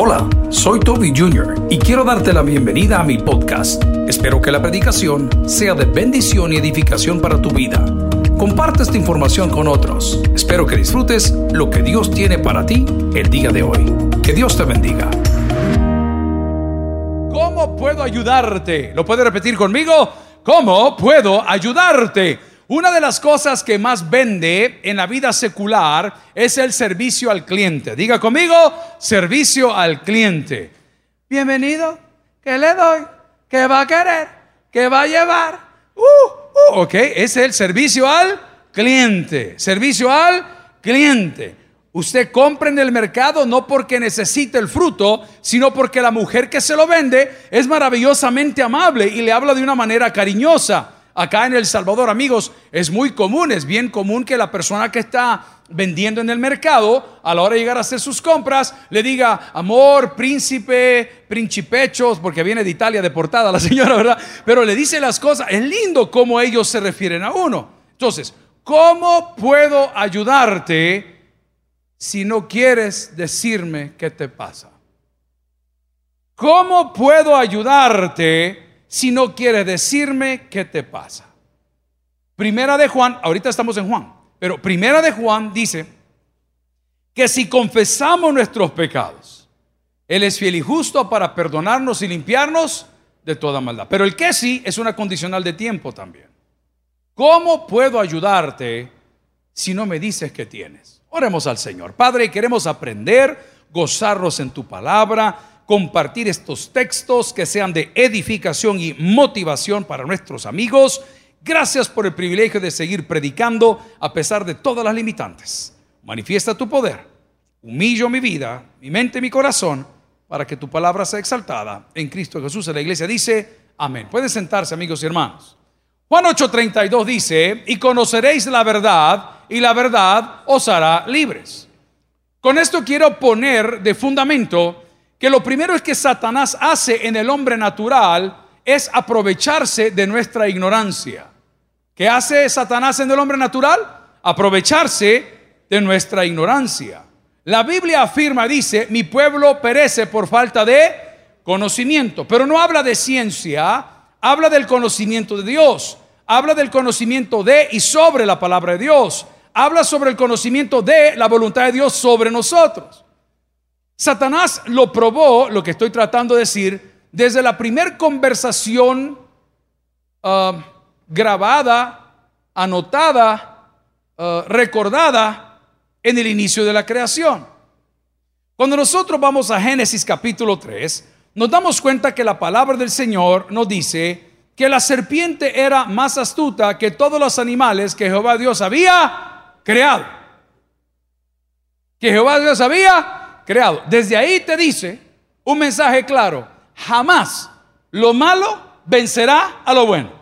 Hola, soy Toby Jr. y quiero darte la bienvenida a mi podcast. Espero que la predicación sea de bendición y edificación para tu vida. Comparte esta información con otros. Espero que disfrutes lo que Dios tiene para ti el día de hoy. Que Dios te bendiga. ¿Cómo puedo ayudarte? ¿Lo puede repetir conmigo? ¿Cómo puedo ayudarte? Una de las cosas que más vende en la vida secular es el servicio al cliente. Diga conmigo, servicio al cliente. Bienvenido, ¿qué le doy? ¿Qué va a querer? ¿Qué va a llevar? Uh, uh, ok, es el servicio al cliente. Servicio al cliente. Usted compra en el mercado no porque necesite el fruto, sino porque la mujer que se lo vende es maravillosamente amable y le habla de una manera cariñosa. Acá en El Salvador, amigos, es muy común, es bien común que la persona que está vendiendo en el mercado, a la hora de llegar a hacer sus compras, le diga, amor, príncipe, principechos, porque viene de Italia deportada la señora, ¿verdad? Pero le dice las cosas, es lindo cómo ellos se refieren a uno. Entonces, ¿cómo puedo ayudarte si no quieres decirme qué te pasa? ¿Cómo puedo ayudarte? Si no quieres decirme qué te pasa. Primera de Juan, ahorita estamos en Juan, pero primera de Juan dice que si confesamos nuestros pecados, Él es fiel y justo para perdonarnos y limpiarnos de toda maldad. Pero el que sí es una condicional de tiempo también. ¿Cómo puedo ayudarte si no me dices que tienes? Oremos al Señor. Padre, queremos aprender, gozarnos en tu palabra compartir estos textos que sean de edificación y motivación para nuestros amigos. Gracias por el privilegio de seguir predicando a pesar de todas las limitantes. Manifiesta tu poder. Humillo mi vida, mi mente, mi corazón, para que tu palabra sea exaltada en Cristo Jesús. La iglesia dice, amén. Pueden sentarse, amigos y hermanos. Juan 8:32 dice, y conoceréis la verdad, y la verdad os hará libres. Con esto quiero poner de fundamento que lo primero es que Satanás hace en el hombre natural es aprovecharse de nuestra ignorancia. ¿Qué hace Satanás en el hombre natural? Aprovecharse de nuestra ignorancia. La Biblia afirma, dice, mi pueblo perece por falta de conocimiento, pero no habla de ciencia, habla del conocimiento de Dios, habla del conocimiento de y sobre la palabra de Dios, habla sobre el conocimiento de la voluntad de Dios sobre nosotros. Satanás lo probó, lo que estoy tratando de decir, desde la primera conversación ah, grabada, anotada, ah, recordada en el inicio de la creación. Cuando nosotros vamos a Génesis capítulo 3, nos damos cuenta que la palabra del Señor nos dice que la serpiente era más astuta que todos los animales que Jehová Dios había creado. Que Jehová Dios había creado. Desde ahí te dice un mensaje claro, jamás lo malo vencerá a lo bueno.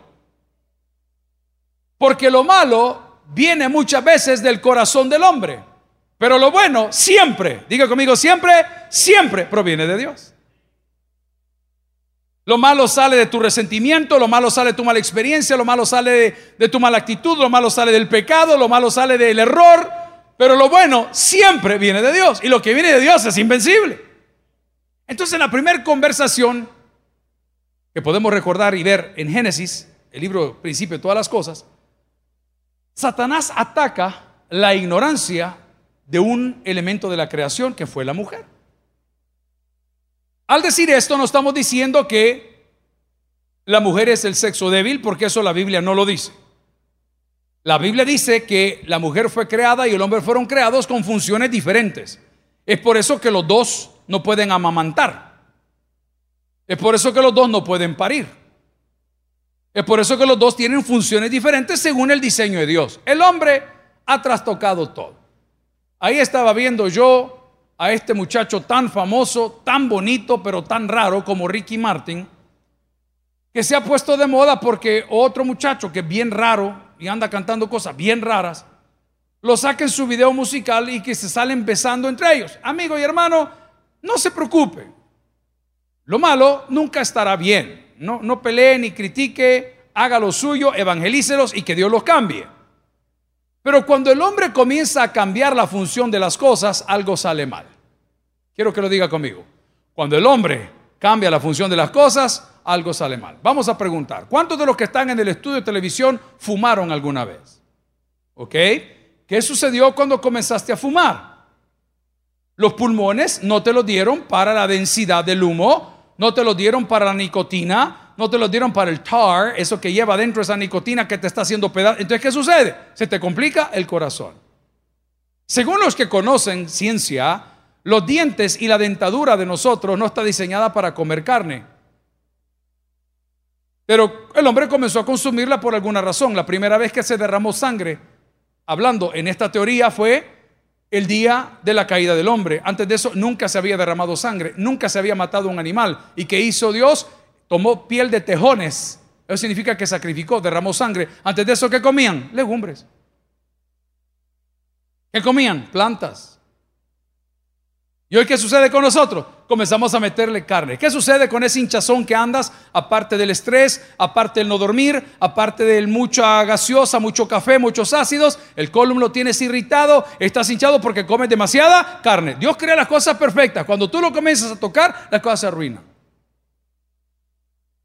Porque lo malo viene muchas veces del corazón del hombre, pero lo bueno siempre, diga conmigo, siempre, siempre proviene de Dios. Lo malo sale de tu resentimiento, lo malo sale de tu mala experiencia, lo malo sale de, de, tu mala actitud, lo malo sale del pecado, lo malo sale del error, pero lo bueno siempre viene de Dios. Y lo que viene de Dios es invencible. Entonces en la primera conversación que podemos recordar y ver en Génesis, el libro principio de todas las cosas, Satanás ataca la ignorancia de un elemento de la creación que fue la mujer. Al decir esto no estamos diciendo que la mujer es el sexo débil, porque eso la Biblia no lo dice. La Biblia dice que la mujer fue creada y el hombre fueron creados con funciones diferentes. Es por eso que los dos no pueden amamantar. Es por eso que los dos no pueden parir. Es por eso que los dos tienen funciones diferentes según el diseño de Dios. El hombre ha trastocado todo. Ahí estaba viendo yo a este muchacho tan famoso, tan bonito, pero tan raro como Ricky Martin, que se ha puesto de moda porque otro muchacho que es bien raro, y anda cantando cosas bien raras, lo saquen su video musical y que se salen besando entre ellos. Amigo y hermano, no se preocupe. Lo malo nunca estará bien. No, no pelee ni critique, haga lo suyo, evangelícelos y que Dios los cambie. Pero cuando el hombre comienza a cambiar la función de las cosas, algo sale mal. Quiero que lo diga conmigo. Cuando el hombre cambia la función de las cosas, algo sale mal. Vamos a preguntar, ¿cuántos de los que están en el estudio de televisión fumaron alguna vez? ¿Ok? ¿Qué sucedió cuando comenzaste a fumar? Los pulmones no te lo dieron para la densidad del humo, no te lo dieron para la nicotina, no te lo dieron para el tar, eso que lleva dentro esa nicotina que te está haciendo pedazos. Entonces, ¿qué sucede? Se te complica el corazón. Según los que conocen ciencia, los dientes y la dentadura de nosotros no está diseñada para comer carne. Pero el hombre comenzó a consumirla por alguna razón. La primera vez que se derramó sangre, hablando en esta teoría, fue el día de la caída del hombre. Antes de eso nunca se había derramado sangre, nunca se había matado un animal. ¿Y qué hizo Dios? Tomó piel de tejones. Eso significa que sacrificó, derramó sangre. Antes de eso, ¿qué comían? Legumbres. ¿Qué comían? Plantas. ¿Y hoy qué sucede con nosotros? Comenzamos a meterle carne. ¿Qué sucede con ese hinchazón que andas? Aparte del estrés, aparte del no dormir, aparte del mucha gaseosa, mucho café, muchos ácidos, el colon lo tienes irritado, estás hinchado porque comes demasiada carne. Dios crea las cosas perfectas. Cuando tú lo comienzas a tocar, las cosas se arruinan.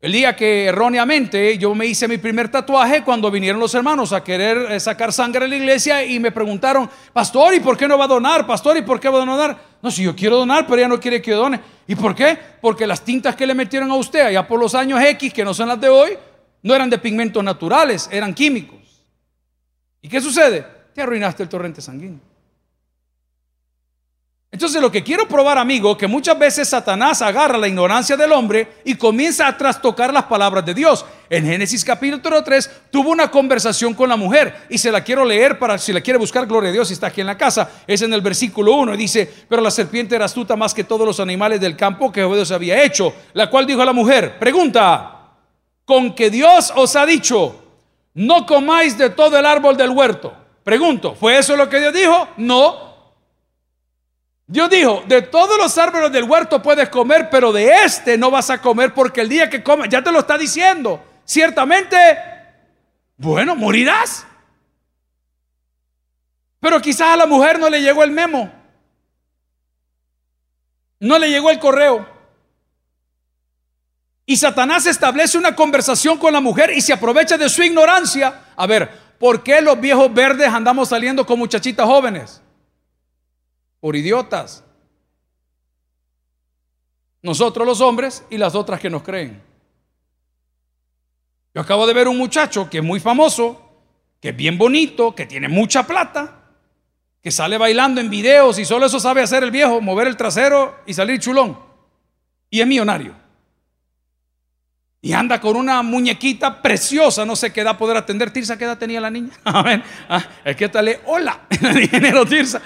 El día que erróneamente yo me hice mi primer tatuaje cuando vinieron los hermanos a querer eh, sacar sangre en la iglesia y me preguntaron, pastor, ¿y por qué no va a donar? Pastor, ¿y por qué va a donar? No, si yo quiero donar, pero ella no quiere que yo done. ¿Y por qué? Porque las tintas que le metieron a usted allá por los años X, que no son las de hoy, no eran de pigmentos naturales, eran químicos. ¿Y qué sucede? Te arruinaste el torrente sanguíneo. Entonces lo que quiero probar, amigo, que muchas veces Satanás agarra la ignorancia del hombre y comienza a trastocar las palabras de Dios. En Génesis capítulo 3 tuvo una conversación con la mujer y se la quiero leer para si la quiere buscar, gloria a Dios, si está aquí en la casa. Es en el versículo 1 y dice, pero la serpiente era astuta más que todos los animales del campo que Dios había hecho, la cual dijo a la mujer, pregunta, con que Dios os ha dicho, no comáis de todo el árbol del huerto. Pregunto, ¿fue eso lo que Dios dijo? No, Dios dijo, de todos los árboles del huerto puedes comer, pero de este no vas a comer porque el día que comes, ya te lo está diciendo, ciertamente, bueno, morirás. Pero quizás a la mujer no le llegó el memo, no le llegó el correo. Y Satanás establece una conversación con la mujer y se aprovecha de su ignorancia. A ver, ¿por qué los viejos verdes andamos saliendo con muchachitas jóvenes? Por idiotas. Nosotros los hombres y las otras que nos creen. Yo acabo de ver un muchacho que es muy famoso, que es bien bonito, que tiene mucha plata, que sale bailando en videos y solo eso sabe hacer el viejo, mover el trasero y salir chulón. Y es millonario. Y anda con una muñequita preciosa, no sé qué edad poder atender. Tirsa, ¿qué edad tenía la niña? Amén. Ah, es que tal hola, dinero Tirsa.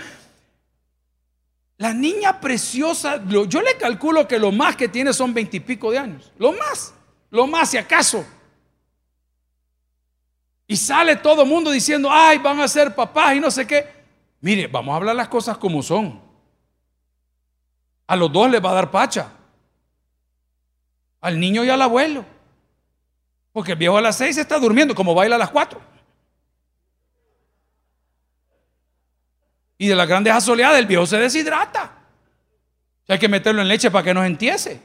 La niña preciosa, yo le calculo que lo más que tiene son veintipico de años. Lo más, lo más si acaso. Y sale todo el mundo diciendo, ay, van a ser papás y no sé qué. Mire, vamos a hablar las cosas como son. A los dos les va a dar pacha. Al niño y al abuelo. Porque el viejo a las seis está durmiendo, como baila a las cuatro. Y de las grandes asoleadas el viejo se deshidrata. hay que meterlo en leche para que no entiese.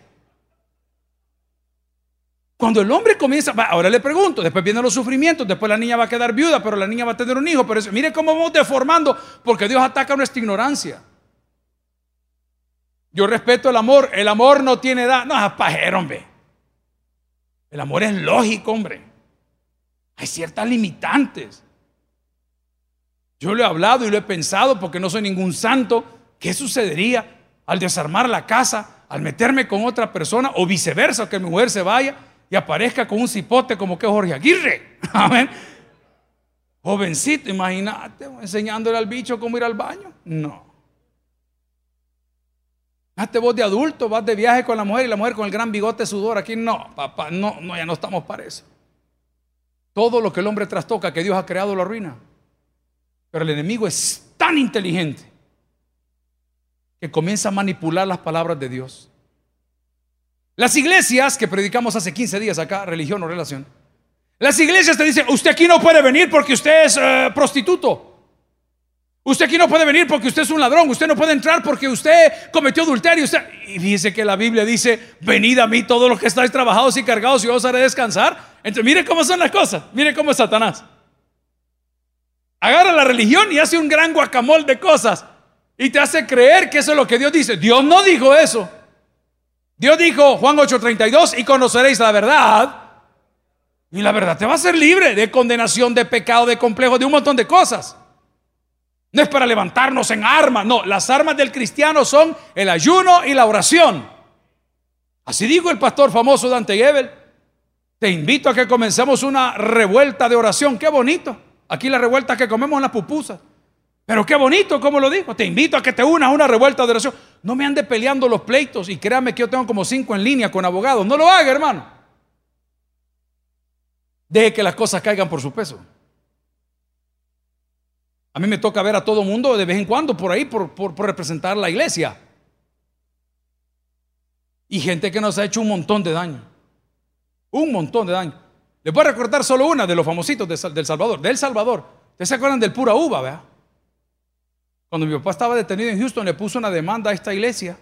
Cuando el hombre comienza, ahora le pregunto, después vienen los sufrimientos, después la niña va a quedar viuda, pero la niña va a tener un hijo. Pero mire cómo vamos deformando, porque Dios ataca nuestra ignorancia. Yo respeto el amor, el amor no tiene edad, no es hombre. El amor es lógico, hombre. Hay ciertas limitantes. Yo lo he hablado y lo he pensado porque no soy ningún santo. ¿Qué sucedería al desarmar la casa, al meterme con otra persona o viceversa, que mi mujer se vaya y aparezca con un cipote como que Jorge Aguirre? Amén. Jovencito, imagínate, enseñándole al bicho cómo ir al baño. No. Hazte vos de adulto, vas de viaje con la mujer y la mujer con el gran bigote sudor. Aquí no, papá, no, no, ya no estamos para eso. Todo lo que el hombre trastoca, que Dios ha creado, lo arruina. Pero el enemigo es tan inteligente que comienza a manipular las palabras de Dios. Las iglesias que predicamos hace 15 días acá, religión o relación, las iglesias te dicen, usted aquí no puede venir porque usted es eh, prostituto. Usted aquí no puede venir porque usted es un ladrón. Usted no puede entrar porque usted cometió adulterio. Y fíjese que la Biblia dice: Venid a mí todos los que estáis trabajados y cargados y os haré descansar. Entonces, mire cómo son las cosas. Mire cómo es Satanás. Agarra la religión y hace un gran guacamole de cosas. Y te hace creer que eso es lo que Dios dice. Dios no dijo eso. Dios dijo, Juan 8:32, y conoceréis la verdad. Y la verdad te va a hacer libre de condenación, de pecado, de complejo, de un montón de cosas. No es para levantarnos en armas, no, las armas del cristiano son el ayuno y la oración. Así dijo el pastor famoso Dante Gebel. Te invito a que comencemos una revuelta de oración. Qué bonito. Aquí la revuelta que comemos en las pupusas. Pero qué bonito, como lo dijo. Te invito a que te unas a una revuelta de oración. No me ande peleando los pleitos y créame que yo tengo como cinco en línea con abogados. No lo haga, hermano. Deje que las cosas caigan por su peso. A mí me toca ver a todo mundo de vez en cuando por ahí, por, representar la iglesia. Y gente que nos ha hecho un montón de daño. Un montón de daño. Voy a recordar solo una de los famositos de, del Salvador. Del Salvador. ¿Ustedes se acuerdan del pura uva, verdad? Cuando mi papá estaba detenido en Houston, le puso una demanda a esta iglesia.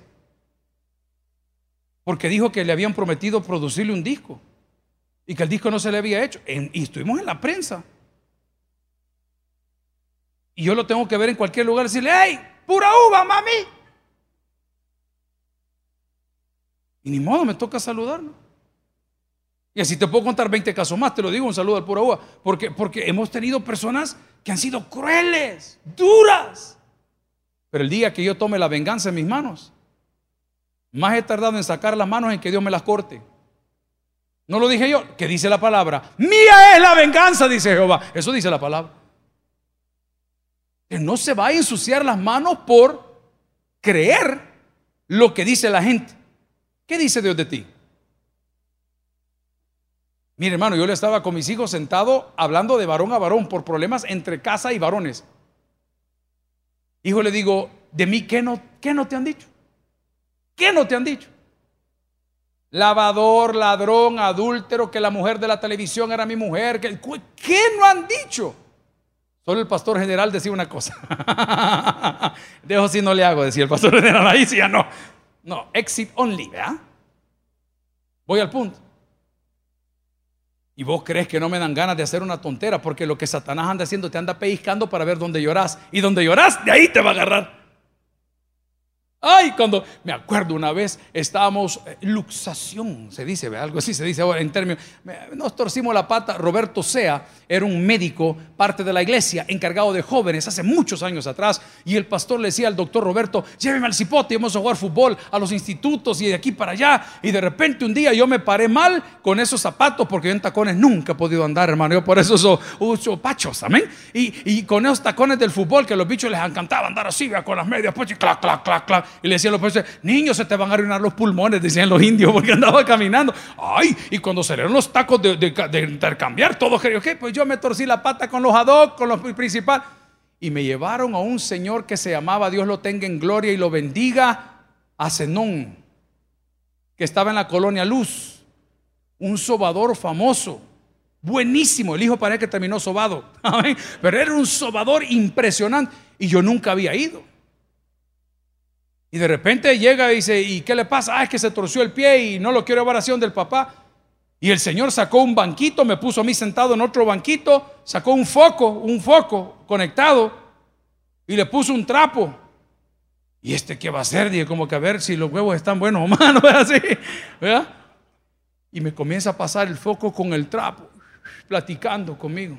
Porque dijo que le habían prometido producirle un disco. Y que el disco no se le había hecho. y estuvimos en la prensa. Y yo lo tengo que ver en cualquier lugar y decirle, ¡hey! ¡Pura uva, mami! Y ni modo, me toca saludarlo. Y así te puedo contar 20 casos más, te lo digo, un saludo al pura uva. Porque, porque hemos tenido personas que han sido crueles, duras. Pero el día que yo tome la venganza en mis manos, más he tardado en sacar las manos en que Dios me las corte. No lo dije yo, que dice la palabra. Mía es la venganza, dice Jehová. Eso dice la palabra. Que no se va a ensuciar las manos por creer lo que dice la gente. ¿Qué dice Dios de ti? Mire, hermano, yo le estaba con mis hijos sentado hablando de varón a varón por problemas entre casa y varones. Hijo, le digo, ¿de mí qué no, qué no te han dicho? ¿Qué no te han dicho? Lavador, ladrón, adúltero, que la mujer de la televisión era mi mujer. Que, ¿Qué no han dicho? Solo el pastor general decía una cosa. Dejo si no le hago, decía el pastor general. Ahí sí ya no. No, exit only, ¿verdad? Voy al punto. Y vos crees que no me dan ganas de hacer una tontera porque lo que Satanás anda haciendo te anda pellizcando para ver dónde lloras. Y donde lloras, de ahí te va a agarrar. Ay, cuando me acuerdo una vez estábamos, eh, luxación, se dice, algo así se dice ahora en términos, nos torcimos la pata. Roberto Sea era un médico, parte de la iglesia, encargado de jóvenes hace muchos años atrás. Y el pastor le decía al doctor Roberto: Lléveme al cipote, vamos a jugar fútbol a los institutos y de aquí para allá. Y de repente un día yo me paré mal con esos zapatos, porque yo en tacones nunca he podido andar, hermano. Yo por eso uso, pachos, amén. Y, con esos tacones del fútbol que los bichos les encantaba andar así, con las medias, pues, y clac, clac, clac, clac. Y le decían los profesores, niños, se te van a arruinar los pulmones, decían los indios, porque andaba caminando. Ay, y cuando salieron los tacos de, intercambiar, todos creo que pues yo me torcí la pata con los ad con los principales. Y me llevaron a un señor que se llamaba, Dios lo tenga en gloria y lo bendiga, a Zenón, que estaba en la colonia Luz, un sobador famoso. Buenísimo, el hijo parece que terminó sobado, pero era un sobador impresionante y yo nunca había ido. Y de repente llega y dice, ¿y qué le pasa? Ah, es que se torció el pie y no lo quiero oración del papá. Y el Señor sacó un banquito, me puso a mí sentado en otro banquito, sacó un foco, un foco conectado y le puso un trapo. ¿Y este qué va a hacer? Dije, como que a ver si los huevos están buenos o malos, así, ¿verdad? Y me comienza a pasar el foco con el trapo, platicando conmigo.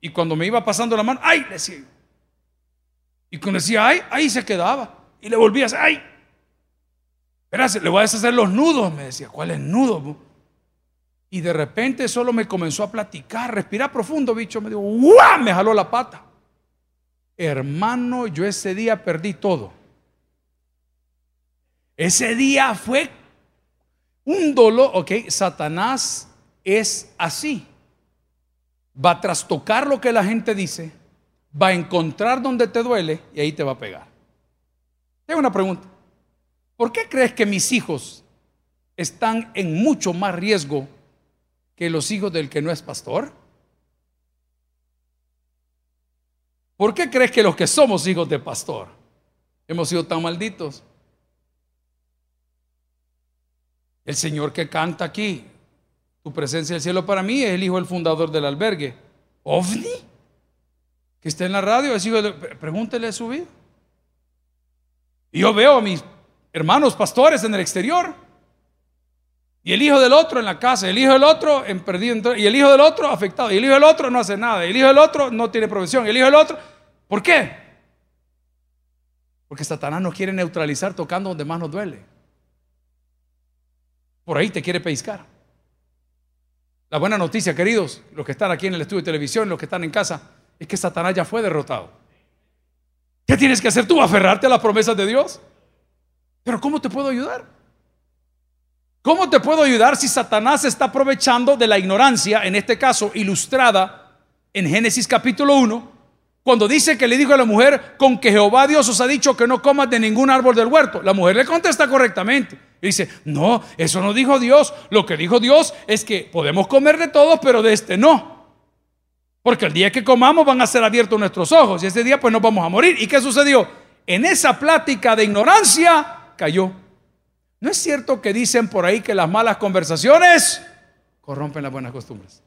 Y cuando me iba pasando la mano, ¡ay! Decía. Y cuando decía, ¡ay! Ahí se quedaba. Y le volví a hacer, ¡ay! Espérate, le voy a deshacer los nudos. Me decía, ¿cuáles nudos? Y de repente solo me comenzó a platicar, respirar profundo, bicho. Me dijo, ¡guau! Me jaló la pata. Hermano, yo ese día perdí todo. Ese día fue un dolor. Ok, Satanás es así. Va a trastocar lo que la gente dice, va a encontrar donde te duele y ahí te va a pegar. Tengo una pregunta. ¿Por qué crees que mis hijos están en mucho más riesgo que los hijos del que no es pastor? ¿Por qué crees que los que somos hijos de pastor hemos sido tan malditos? El Señor que canta aquí, tu presencia del cielo para mí, es el hijo del fundador del albergue. ¿OVNI? Que está en la radio, es hijo de... Pregúntele a su vida. Y yo veo a mis hermanos pastores en el exterior. Y el hijo del otro en la casa, el hijo del otro en perdido, y el hijo del otro afectado, y el hijo del otro no hace nada, y el hijo del otro no tiene provisión, y el hijo del otro, ¿por qué? Porque Satanás nos quiere neutralizar tocando donde más nos duele. Por ahí te quiere pescar. La buena noticia, queridos, los que están aquí en el estudio de televisión, los que están en casa, es que Satanás ya fue derrotado. ¿Qué tienes que hacer tú? ¿Aferrarte a las promesas de Dios? Pero ¿cómo te puedo ayudar? ¿Cómo te puedo ayudar si Satanás está aprovechando de la ignorancia, en este caso ilustrada en Génesis capítulo 1, cuando dice que le dijo a la mujer, con que Jehová Dios os ha dicho que no comas de ningún árbol del huerto? La mujer le contesta correctamente. Y dice, no, eso no dijo Dios. Lo que dijo Dios es que podemos comer de todos, pero de este no. Porque el día que comamos van a ser abiertos nuestros ojos y ese día pues nos vamos a morir. ¿Y qué sucedió? En esa plática de ignorancia cayó. ¿No es cierto que dicen por ahí que las malas conversaciones corrompen las buenas costumbres?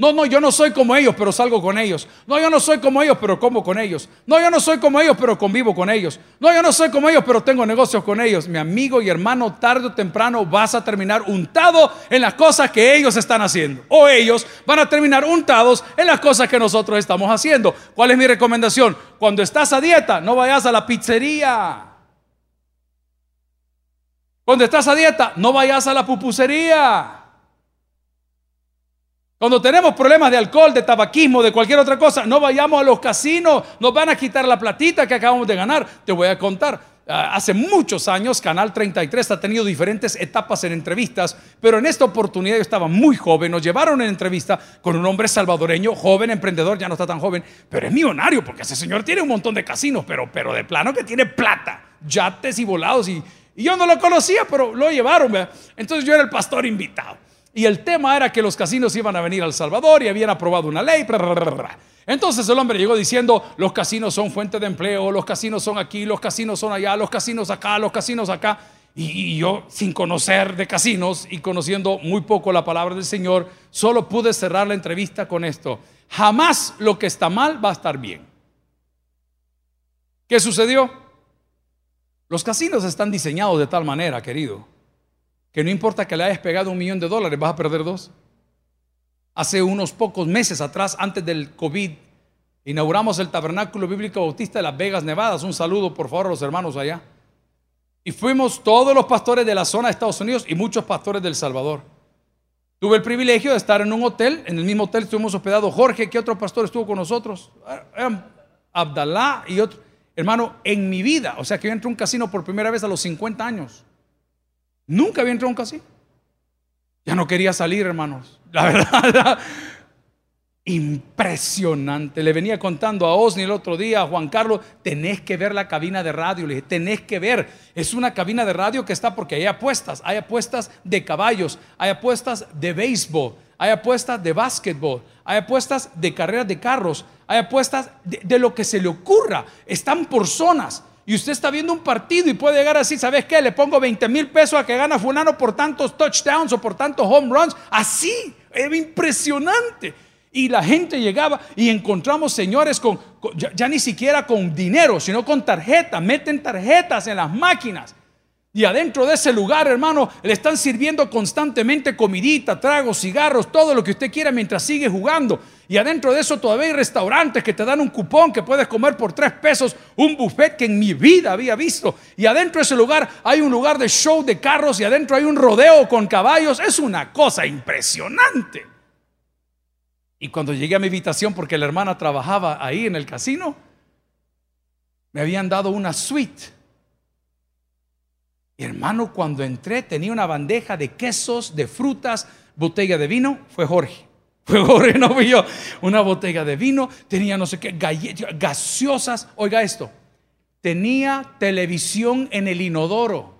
No, no, yo no soy como ellos, pero salgo con ellos. No, yo no soy como ellos, pero como con ellos. No, yo no soy como ellos, pero convivo con ellos. No, yo no soy como ellos, pero tengo negocios con ellos. Mi amigo y hermano, tarde o temprano vas a terminar untado en las cosas que ellos están haciendo. O ellos van a terminar untados en las cosas que nosotros estamos haciendo. ¿Cuál es mi recomendación? Cuando estás a dieta, no vayas a la pizzería. Cuando estás a dieta, no vayas a la pupusería. Cuando tenemos problemas de alcohol, de tabaquismo, de cualquier otra cosa, no vayamos a los casinos, nos van a quitar la platita que acabamos de ganar. Te voy a contar. Ah, hace muchos años, Canal 33 ha tenido diferentes etapas en entrevistas, pero en esta oportunidad yo estaba muy joven. Nos llevaron en entrevista con un hombre salvadoreño, joven, emprendedor, ya no está tan joven, pero es millonario porque ese señor tiene un montón de casinos, pero, pero de plano que tiene plata, yates y volados y, y yo no lo conocía, pero lo llevaron. Entonces yo era el pastor invitado. Y el tema era que los casinos iban a venir al Salvador y habían aprobado una ley. Entonces el hombre llegó diciendo, los casinos son fuente de empleo, los casinos son aquí, los casinos son allá, los casinos acá, los casinos acá. Y, yo, sin conocer de casinos y conociendo muy poco la palabra del Señor, solo pude cerrar la entrevista con esto. Jamás lo que está mal va a estar bien. ¿Qué sucedió? Los casinos están diseñados de tal manera, querido, que no importa que le hayas pegado un millón de dólares, vas a perder dos. Hace unos pocos meses atrás, antes del COVID, inauguramos el Tabernáculo Bíblico Bautista de Las Vegas, Nevadas. Un saludo, por favor, a los hermanos allá. Y fuimos todos los pastores de la zona de Estados Unidos y muchos pastores del Salvador. Tuve el privilegio de estar en un hotel, en el mismo hotel estuvimos hospedados Jorge, ¿qué otro pastor estuvo con nosotros? Abdalá y otro. Hermano, en mi vida, o sea que yo entré a un casino por primera vez a los 50 años. Nunca había entrado un casino. Ya no quería salir, hermanos. La verdad, impresionante. Le venía contando a Osni el otro día, a Juan Carlos, tenés que ver la cabina de radio. Le dije, tenés que ver. Es una cabina de radio que está porque hay apuestas. Hay apuestas de caballos, hay apuestas de béisbol, hay apuestas de básquetbol, hay apuestas de carreras de carros, hay apuestas de, lo que se le ocurra. Están por zonas. Y usted está viendo un partido y puede llegar así, ¿sabes qué? Le pongo 20 mil pesos a que gana fulano por tantos touchdowns o por tantos home runs. Así, era impresionante. Y la gente llegaba y encontramos señores con, ya, ni siquiera con dinero, sino con tarjetas. Meten tarjetas en las máquinas. Y adentro de ese lugar, hermano, le están sirviendo constantemente comidita, tragos, cigarros, todo lo que usted quiera mientras sigue jugando. Y adentro de eso todavía hay restaurantes que te dan un cupón que puedes comer por tres pesos, un buffet que en mi vida había visto. Y adentro de ese lugar hay un lugar de show de carros y adentro hay un rodeo con caballos. Es una cosa impresionante. Y cuando llegué a mi habitación, porque la hermana trabajaba ahí en el casino, me habían dado una suite hermano, cuando entré tenía una bandeja de quesos, de frutas, botella de vino. Fue Jorge. Fue Jorge, no fui yo. Una botella de vino, tenía no sé qué, galletas, gaseosas. Oiga esto, tenía televisión en el inodoro.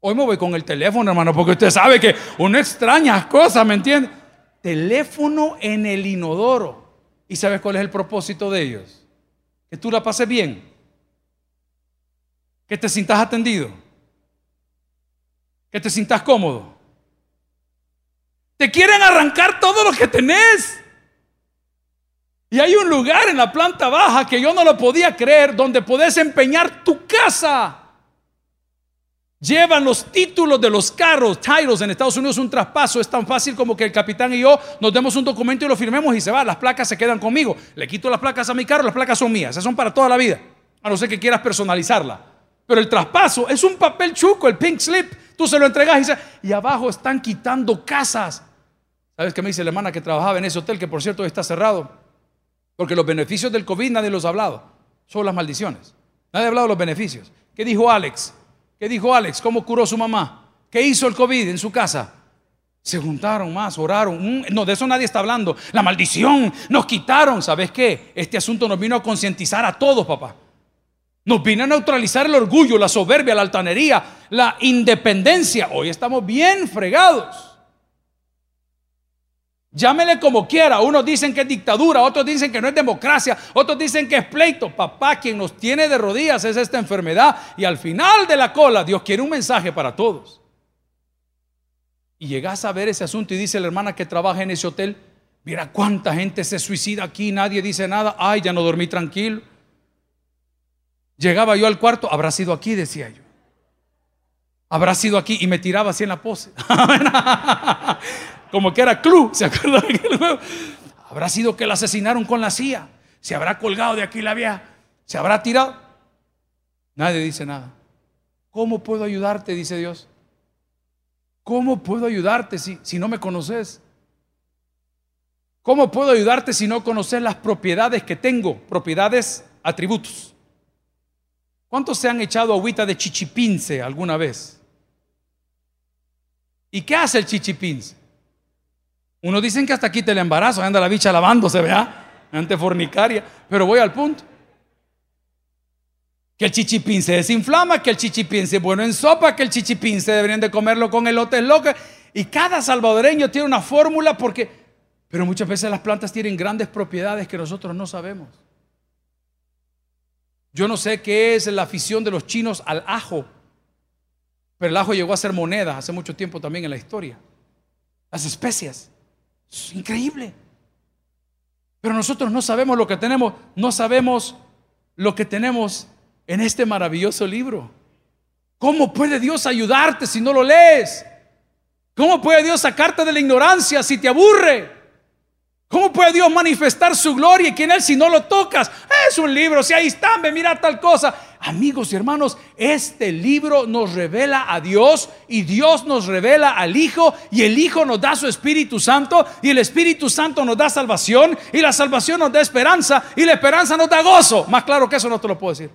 Hoy me voy con el teléfono, hermano, porque usted sabe que una extraña cosa, ¿me entiende? Teléfono en el inodoro. ¿Y sabes cuál es el propósito de ellos? Que tú la pases bien. Que te sientas atendido. Que te sientas cómodo. Te quieren arrancar todo lo que tenés. Y hay un lugar en la planta baja que yo no lo podía creer, donde podés empeñar tu casa. Llevan los títulos de los carros, titles en Estados Unidos, un traspaso es tan fácil como que el capitán y yo nos demos un documento y lo firmemos y se va. Las placas se quedan conmigo. Le quito las placas a mi carro, las placas son mías, esas son para toda la vida. A no ser que quieras personalizarla. Pero el traspaso es un papel chuco, el pink slip. Tú se lo entregas y abajo están quitando casas. ¿Sabes qué me dice la hermana que trabajaba en ese hotel, que por cierto está cerrado? Porque los beneficios del COVID nadie los ha hablado, son las maldiciones. Nadie ha hablado de los beneficios. ¿Qué dijo Alex? ¿Qué dijo Alex? ¿Cómo curó su mamá? ¿Qué hizo el COVID en su casa? Se juntaron más, oraron. Mm, no, de eso nadie está hablando. La maldición, nos quitaron. ¿Sabes qué? Este asunto nos vino a concientizar a todos, papá. Nos vino a neutralizar el orgullo, la soberbia, la altanería, la independencia. Hoy estamos bien fregados. Llámele como quiera. Unos dicen que es dictadura, otros dicen que no es democracia, otros dicen que es pleito. Papá, quien nos tiene de rodillas es esta enfermedad. Y al final de la cola, Dios quiere un mensaje para todos. Y llegas a ver ese asunto y dice la hermana que trabaja en ese hotel, mira cuánta gente se suicida aquí, nadie dice nada. Ay, ya no dormí tranquilo. Llegaba yo al cuarto, habrá sido aquí, decía yo. Habrá sido aquí y me tiraba así en la pose. como que era club, ¿se acuerdan? Habrá sido que la asesinaron con la CIA, se habrá colgado de aquí la vieja, se habrá tirado. Nadie dice nada. ¿Cómo puedo ayudarte? Dice Dios. ¿Cómo puedo ayudarte si, si no me conoces? ¿Cómo puedo ayudarte si no conoces las propiedades que tengo? Propiedades, atributos. ¿Cuántos se han echado agüita de chichipince alguna vez? ¿Y qué hace el chichipince? Uno dicen que hasta quita el embarazo, anda la bicha lavándose, vea, ante fornicaria. Pero voy al punto. Que el chichipín se desinflama, que el chichipín se bueno en sopa, que el chichipín se deberían de comerlo con elotes locos. Y cada salvadoreño tiene una fórmula porque, pero muchas veces las plantas tienen grandes propiedades que nosotros no sabemos. Yo no sé qué es la afición de los chinos al ajo, pero el ajo llegó a ser moneda hace mucho tiempo también en la historia. Las especias. Es increíble. Pero nosotros no sabemos lo que tenemos, no sabemos lo que tenemos en este maravilloso libro. ¿Cómo puede Dios ayudarte si no lo lees? ¿Cómo puede Dios sacarte de la ignorancia si te aburre? ¿Cómo puede Dios manifestar su gloria y en Él si no lo tocas? Es un libro, si ahí está, me mira tal cosa. Amigos y hermanos, este libro nos revela a Dios y Dios nos revela al Hijo y el Hijo nos da su Espíritu Santo y el Espíritu Santo nos da salvación y la salvación nos da esperanza y la esperanza nos da gozo. Más claro que eso no te lo puedo decir.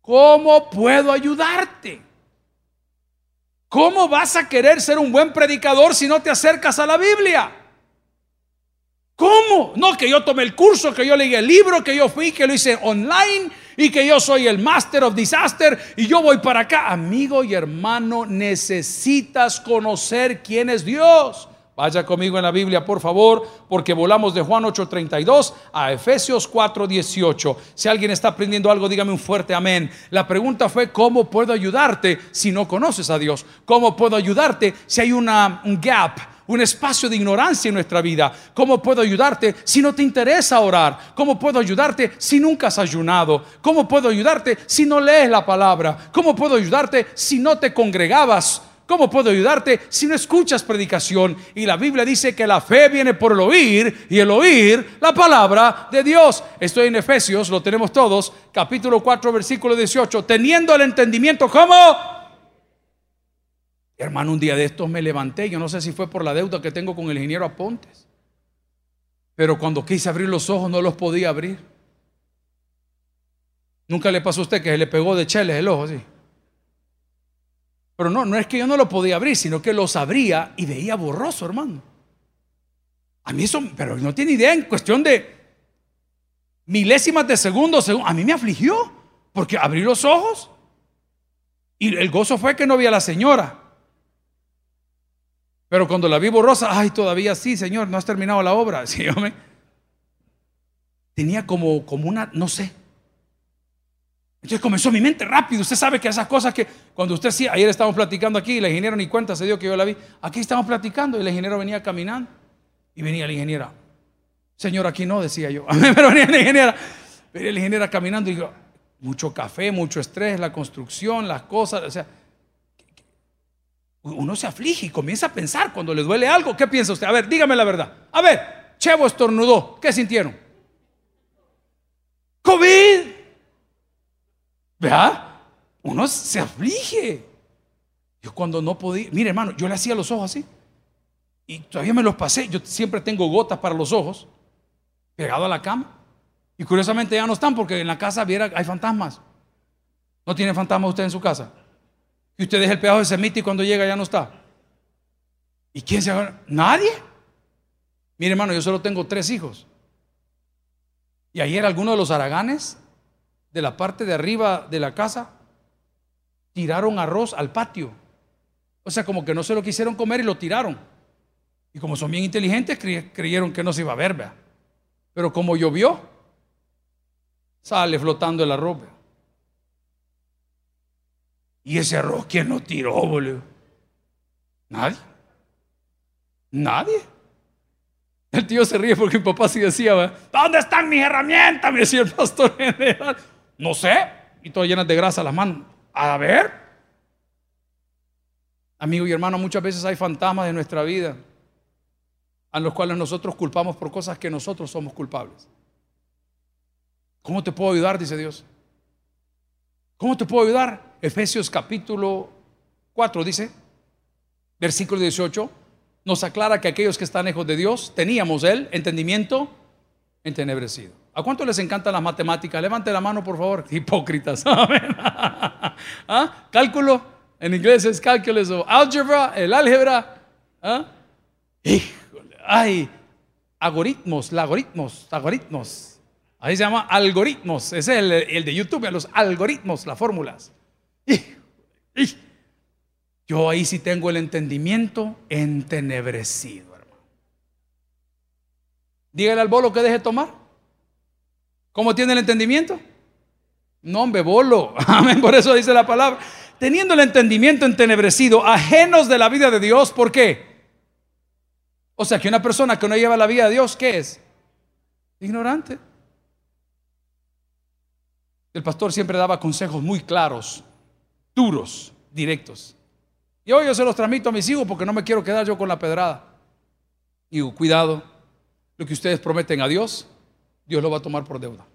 ¿Cómo puedo ayudarte? ¿Cómo vas a querer ser un buen predicador si no te acercas a la Biblia? ¿Cómo? No, que yo tomé el curso, que yo leí el libro, que yo fui, que lo hice online y que yo soy el Master of Disaster y yo voy para acá. Amigo y hermano, necesitas conocer quién es Dios. Vaya conmigo en la Biblia, por favor, porque volamos de Juan 8:32 a Efesios 4:18. Si alguien está aprendiendo algo, dígame un fuerte amén. La pregunta fue, ¿cómo puedo ayudarte si no conoces a Dios? ¿Cómo puedo ayudarte si hay una, un gap? Un espacio de ignorancia en nuestra vida. ¿Cómo puedo ayudarte si no te interesa orar? ¿Cómo puedo ayudarte si nunca has ayunado? ¿Cómo puedo ayudarte si no lees la palabra? ¿Cómo puedo ayudarte si no te congregabas? ¿Cómo puedo ayudarte si no escuchas predicación? Y la Biblia dice que la fe viene por el oír y el oír la palabra de Dios. Estoy en Efesios, lo tenemos todos, capítulo 4, versículo 18. Teniendo el entendimiento, ¿cómo? Hermano, un día de estos me levanté, yo no sé si fue por la deuda que tengo con el ingeniero Apontes, pero cuando quise abrir los ojos no los podía abrir. Nunca le pasó a usted que se le pegó de cheles el ojo así. Pero no, no es que yo no lo podía abrir, sino que los abría y veía borroso, hermano. A mí eso, pero no tiene idea en cuestión de milésimas de segundo, a mí me afligió, porque abrí los ojos y el gozo fue que no vi a la señora. Pero cuando la vi borrosa, ay, todavía sí, Señor, no has terminado la obra. ¿Sí, tenía como, como una, no sé. Entonces comenzó mi mente rápido. Usted sabe que esas cosas que cuando usted sí, ayer estábamos platicando aquí y el ingeniero ni cuenta se dio que yo la vi. Aquí estábamos platicando y el ingeniero venía caminando y venía la ingeniera. Señor, aquí no, decía yo. Pero venía la ingeniera. Venía la ingeniera caminando y digo, mucho café, mucho estrés, la construcción, las cosas. O sea, uno se aflige y comienza a pensar cuando le duele algo. ¿Qué piensa usted? A ver, dígame la verdad. A ver, Chevo estornudó. ¿Qué sintieron? COVID. ¿Verdad? Uno se aflige. Yo cuando no podía, mire hermano, yo le hacía los ojos así. Y todavía me los pasé. Yo siempre tengo gotas para los ojos, pegado a la cama. Y curiosamente ya no están porque en la casa viera, hay fantasmas. ¿No tiene fantasmas usted en su casa? Y usted deja el pedazo de semita y cuando llega ya no está. ¿Y quién se agarra? Nadie. Mire, hermano, yo solo tengo tres hijos. Y ayer algunos de los araganes de la parte de arriba de la casa tiraron arroz al patio. O sea, como que no se lo quisieron comer y lo tiraron. Y como son bien inteligentes, creyeron que no se iba a ver, ¿verdad? Pero como llovió, sale flotando el arroz. ¿Y ese arroz quién lo tiró, boludo? Nadie. Nadie. El tío se ríe porque mi papá sí decía, ¿dónde están mis herramientas? Me decía el pastor general. No sé. Y todas llenas de grasa las manos. A ver. Amigo y hermano, muchas veces hay fantasmas de nuestra vida a los cuales nosotros culpamos por cosas que nosotros somos culpables. ¿Cómo te puedo ayudar? Dice Dios. ¿Cómo te puedo ayudar? Efesios capítulo 4 dice, versículo 18, nos aclara que aquellos que están lejos de Dios teníamos el entendimiento entenebrecido. ¿A cuánto les encantan las matemáticas? Levante la mano, por favor. Hipócritas. ¿Ah? Cálculo, en inglés es cálculo o álgebra, el álgebra. ¿Ah? Híjole, ay, algoritmos, algoritmos, algoritmos. Ahí se llama algoritmos. Ese es el, de YouTube, los algoritmos, las fórmulas. Yo ahí sí tengo el entendimiento entenebrecido, hermano. Dígale al bolo que deje tomar. ¿Cómo tiene el entendimiento? No, hombre, bolo. Amén, por eso dice la palabra. Teniendo el entendimiento entenebrecido, ajenos de la vida de Dios, ¿por qué? O sea, que una persona que no lleva la vida de Dios, ¿qué es? Ignorante. El pastor siempre daba consejos muy claros, duros, directos. Y hoy yo se los transmito a mis hijos porque no me quiero quedar yo con la pedrada. Y cuidado, lo que ustedes prometen a Dios, Dios lo va a tomar por deuda.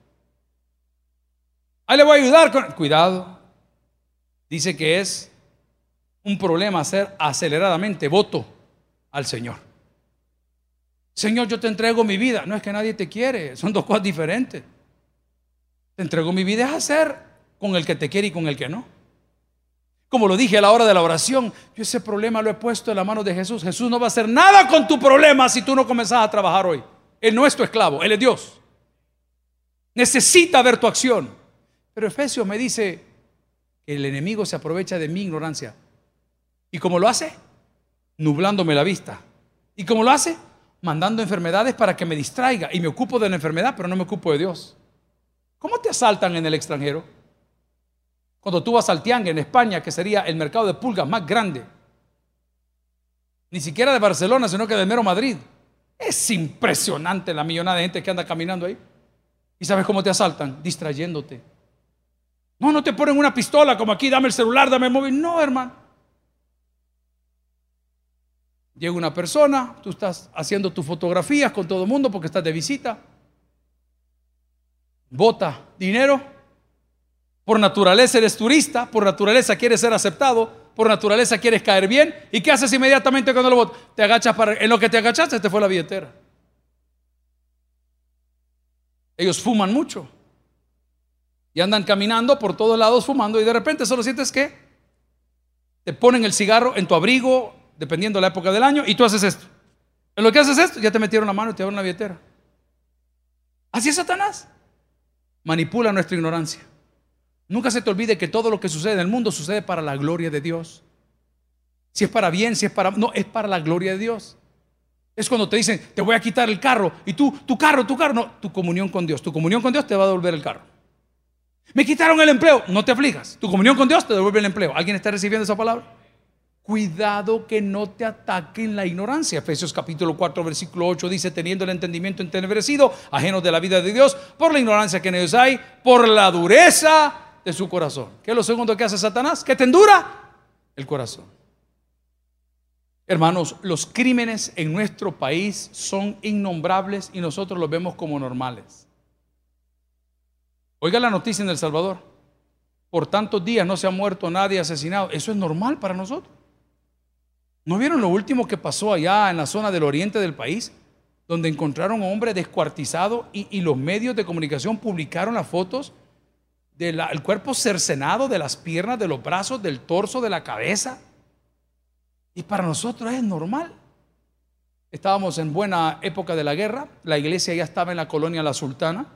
Ahí le voy a ayudar con... Cuidado. Dice que es un problema hacer aceleradamente voto al Señor. Señor, yo te entrego mi vida. No es que nadie te quiere, son dos cosas diferentes. Te entrego mi vida es hacer con el que te quiere y con el que no. Como lo dije a la hora de la oración, yo ese problema lo he puesto en la mano de Jesús. Jesús no va a hacer nada con tu problema si tú no comenzás a trabajar hoy. Él no es tu esclavo, Él es Dios. Necesita ver tu acción. Pero Efesios me dice que el enemigo se aprovecha de mi ignorancia. ¿Y cómo lo hace? Nublándome la vista. ¿Y cómo lo hace? Mandando enfermedades para que me distraiga. Y me ocupo de la enfermedad, pero no me ocupo de Dios. ¿Cómo te asaltan en el extranjero? Cuando tú vas al Tiangue en España, que sería el mercado de pulgas más grande, ni siquiera de Barcelona, sino que de mero Madrid. Es impresionante la millonada de gente que anda caminando ahí. ¿Y sabes cómo te asaltan? Distrayéndote. No, no te ponen una pistola como aquí, dame el celular, dame el móvil. No, hermano. Llega una persona, tú estás haciendo tus fotografías con todo el mundo porque estás de visita bota dinero. Por naturaleza eres turista, por naturaleza quieres ser aceptado, por naturaleza quieres caer bien. ¿Y qué haces inmediatamente cuando lo botas? Te agachas para... En lo que te agachaste te fue la billetera. Ellos fuman mucho. Y andan caminando por todos lados fumando y de repente solo sientes que te ponen el cigarro en tu abrigo, dependiendo de la época del año, y tú haces esto. En lo que haces esto, ya te metieron la mano y te dieron la billetera. Así es Satanás manipula nuestra ignorancia. Nunca se te olvide que todo lo que sucede en el mundo sucede para la gloria de Dios. Si es para bien, si es para... No, es para la gloria de Dios. Es cuando te dicen, te voy a quitar el carro. Y tú, tu carro, tu carro. No, tu comunión con Dios. Tu comunión con Dios te va a devolver el carro. Me quitaron el empleo. No te aflijas. Tu comunión con Dios te devuelve el empleo. ¿Alguien está recibiendo esa palabra? Cuidado que no te ataquen la ignorancia. Efesios capítulo 4, versículo 8 dice, teniendo el entendimiento entenebrecido, ajenos de la vida de Dios, por la ignorancia que en ellos hay, por la dureza de su corazón. ¿Qué es lo segundo que hace Satanás? Que te endura el corazón. Hermanos, los crímenes en nuestro país son innombrables y nosotros los vemos como normales. Oiga la noticia en El Salvador. Por tantos días no se ha muerto nadie asesinado. Eso es normal para nosotros. ¿No vieron lo último que pasó allá en la zona del oriente del país? Donde encontraron a un hombre descuartizado y, los medios de comunicación publicaron las fotos del cuerpo cercenado de las piernas, de los brazos, del torso, de la cabeza. Y para nosotros es normal. Estábamos en buena época de la guerra, la iglesia ya estaba en la colonia La Sultana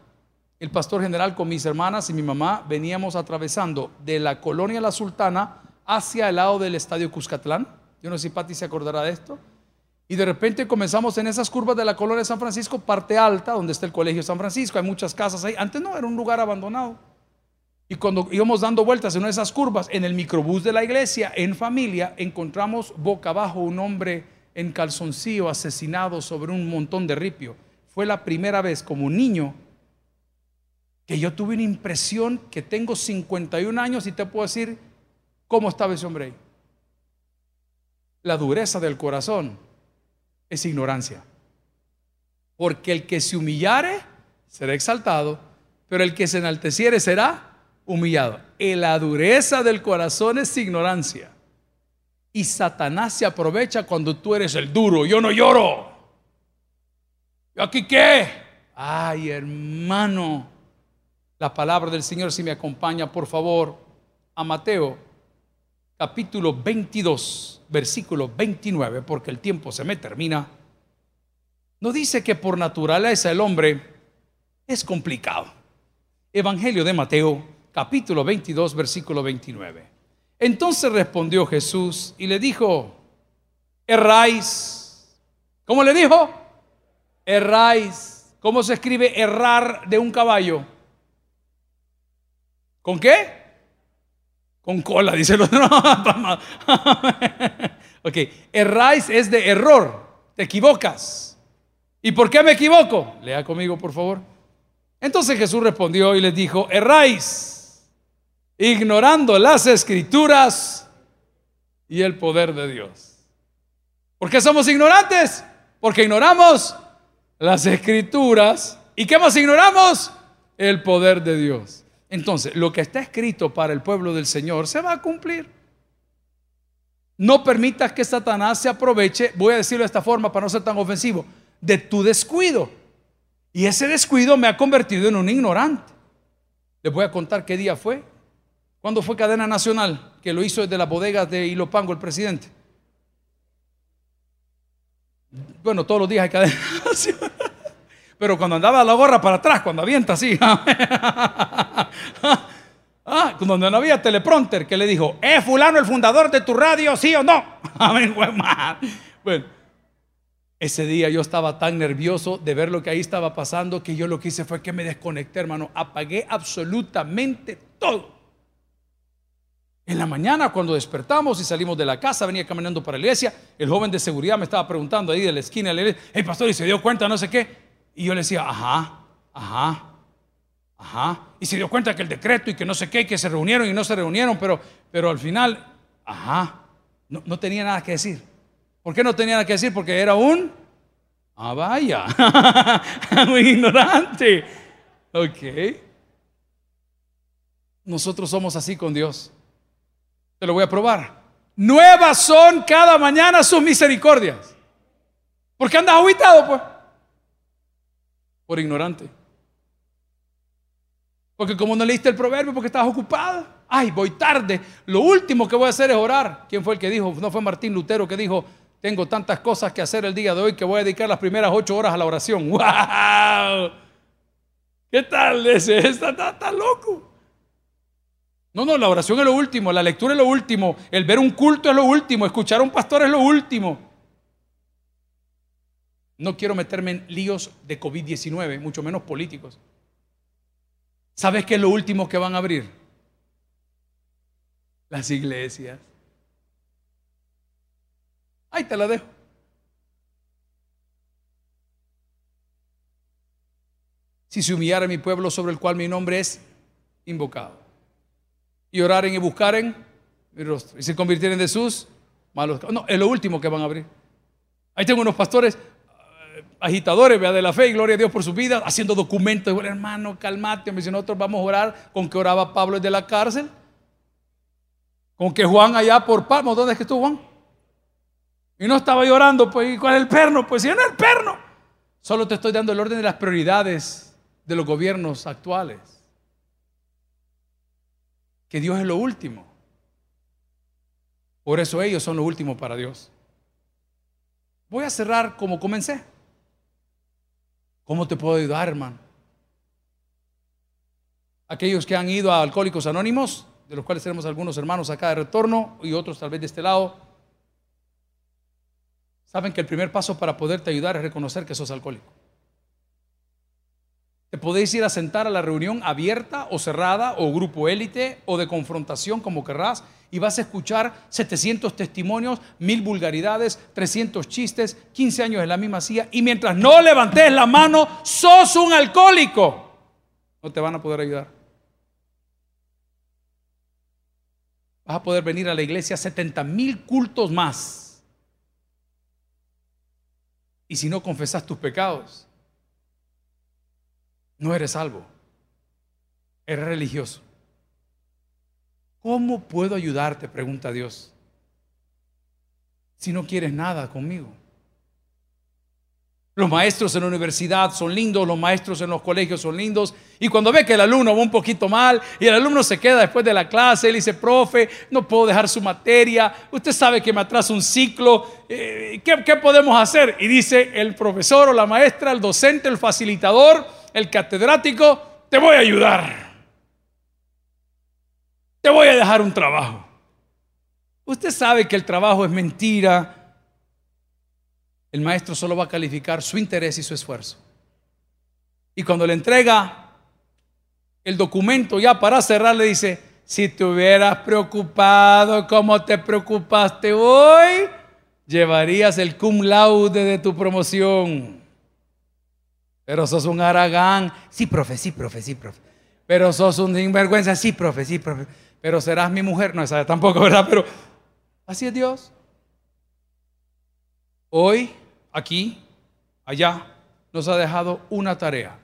el pastor general con mis hermanas y mi mamá veníamos atravesando de la colonia La Sultana hacia el lado del estadio Cuscatlán. Yo no sé si Pati se acordará de esto. Y de repente comenzamos en esas curvas de la colonia de San Francisco, parte alta, donde está el colegio San Francisco. Hay muchas casas ahí. Antes no, era un lugar abandonado. Y cuando íbamos dando vueltas en una de esas curvas, en el microbús de la iglesia, en familia, encontramos boca abajo un hombre en calzoncillo asesinado sobre un montón de ripio. Fue la primera vez como niño que yo tuve una impresión que tengo 51 años y te puedo decir cómo estaba ese hombre ahí. La dureza del corazón es ignorancia. Porque el que se humillare será exaltado, pero el que se enalteciere será humillado. Y la dureza del corazón es ignorancia. Y Satanás se aprovecha cuando tú eres el duro. Yo no lloro. ¿Yo aquí qué? Ay, hermano la palabra del Señor si me acompaña, por favor, a Mateo capítulo 22, versículo 29, porque el tiempo se me termina. No dice que por naturaleza el hombre es complicado. Evangelio de Mateo, capítulo 22, versículo 29. Entonces respondió Jesús y le dijo, erráis. ¿Cómo le dijo? Erráis. ¿Cómo se escribe errar de un caballo? ¿Con qué? Cola, dice el otro. ok, erráis es de error, te equivocas. ¿Y por qué me equivoco? Lea conmigo, por favor. Entonces Jesús respondió y les dijo, erráis, ignorando las escrituras y el poder de Dios. ¿Por qué somos ignorantes? Porque ignoramos las escrituras. ¿Y qué más ignoramos? El poder de Dios. Entonces, lo que está escrito para el pueblo del Señor se va a cumplir. No permitas que Satanás se aproveche, voy a decirlo de esta forma para no ser tan ofensivo, de tu descuido. Y ese descuido me ha convertido en un ignorante. Les voy a contar qué día fue. ¿Cuándo fue cadena nacional? Que lo hizo desde las bodegas de Ilopango el presidente. Bueno, todos los días hay cadena nacional. Pero cuando andaba la gorra para atrás, cuando avienta así. ah, cuando no había teleprompter que le dijo, ¿es fulano el fundador de tu radio, sí o no? bueno, ese día yo estaba tan nervioso de ver lo que ahí estaba pasando que yo lo que hice fue que me desconecté, hermano. Apagué absolutamente todo. En la mañana, cuando despertamos y salimos de la casa, venía caminando para la iglesia, el joven de seguridad me estaba preguntando ahí de la esquina de la iglesia, hey pastor, y se dio cuenta, no sé qué. Y yo le decía, ajá, ajá, ajá. Y se dio cuenta que el decreto y que no sé qué, que se reunieron y no se reunieron, pero, pero al final, ajá, no, no tenía nada que decir. ¿Por qué no tenía nada que decir? Porque era un, ah, vaya, muy ignorante. Ok. Nosotros somos así con Dios. Te lo voy a probar. Nuevas son cada mañana sus misericordias. ¿Por qué andas aguitado, pues? por ignorante. Porque como no leíste el proverbio porque estabas ocupado, ay, voy tarde. Lo último que voy a hacer es orar. ¿Quién fue el que dijo? No fue Martín Lutero que dijo, tengo tantas cosas que hacer el día de hoy que voy a dedicar las primeras ocho horas a la oración. ¡Wow! ¿Qué tal ese? Está, está loco. No, no, la oración es lo último, la lectura es lo último, el ver un culto es lo último, escuchar a un pastor es lo último. No quiero meterme en líos de COVID-19, mucho menos políticos. ¿Sabes qué es lo último que van a abrir? Las iglesias. Ahí te la dejo. Si se humillara mi pueblo sobre el cual mi nombre es invocado. Y oraren y buscaren mi rostro. Y se convirtieren en Jesús, malos. No, es lo último que van a abrir. Ahí tengo unos pastores agitadores vea, de la fe y gloria a Dios por su vida, haciendo documentos. Bueno, hermano, calmate. Me dice, nosotros vamos a orar con que oraba Pablo desde la cárcel. Con que Juan allá por Palmo, ¿dónde es que estuvo Juan? Y no estaba llorando, pues, ¿y cuál es el perno? Pues, si no es el perno. Solo te estoy dando el orden de las prioridades de los gobiernos actuales. Que Dios es lo último. Por eso ellos son lo último para Dios. Voy a cerrar como comencé. ¿Cómo te puedo ayudar, hermano? Aquellos que han ido a Alcohólicos Anónimos, de los cuales tenemos algunos hermanos acá de retorno y otros tal vez de este lado, saben que el primer paso para poderte ayudar es reconocer que sos alcohólico. Te podéis ir a sentar a la reunión abierta o cerrada o grupo élite o de confrontación como querrás y vas a escuchar 700 testimonios, mil vulgaridades, 300 chistes, 15 años en la misma silla y mientras no levantes la mano, sos un alcohólico. No te van a poder ayudar. Vas a poder venir a la iglesia 70 mil cultos más. Y si no confesas tus pecados, no eres salvo. Eres religioso. ¿Cómo puedo ayudarte? Pregunta Dios. Si no quieres nada conmigo. Los maestros en la universidad son lindos, los maestros en los colegios son lindos. Y cuando ve que el alumno va un poquito mal y el alumno se queda después de la clase, él dice, profe, no puedo dejar su materia, usted sabe que me atrasa un ciclo, eh, ¿qué, ¿qué podemos hacer? Y dice el profesor o la maestra, el docente, el facilitador, el catedrático, te voy a ayudar. Te voy a dejar un trabajo. Usted sabe que el trabajo es mentira. El maestro solo va a calificar su interés y su esfuerzo. Y cuando le entrega el documento ya para cerrar, le dice, si te hubieras preocupado como te preocupaste hoy, llevarías el cum laude de tu promoción. Pero sos un aragán. Sí, profe, sí, profe, sí, profe. Pero sos un sinvergüenza. Sí, profe, sí, profe. Pero serás mi mujer. No, esa tampoco, ¿verdad? Pero así es Dios. Hoy, aquí, allá, nos ha dejado una tarea.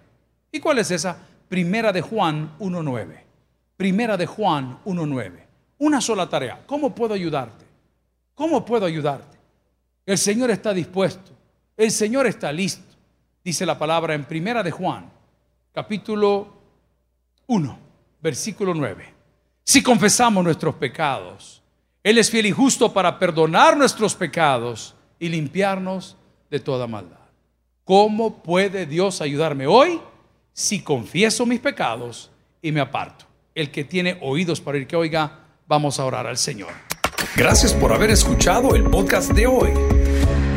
¿Y cuál es esa? Primera de Juan 1.9. Primera de Juan 1.9. Una sola tarea. ¿Cómo puedo ayudarte? ¿Cómo puedo ayudarte? El Señor está dispuesto. El Señor está listo dice la palabra en Primera de Juan, capítulo 1, versículo 9. Si confesamos nuestros pecados, Él es fiel y justo para perdonar nuestros pecados y limpiarnos de toda maldad. ¿Cómo puede Dios ayudarme hoy si confieso mis pecados y me aparto? El que tiene oídos para ir que oiga, vamos a orar al Señor. Gracias por haber escuchado el podcast de hoy.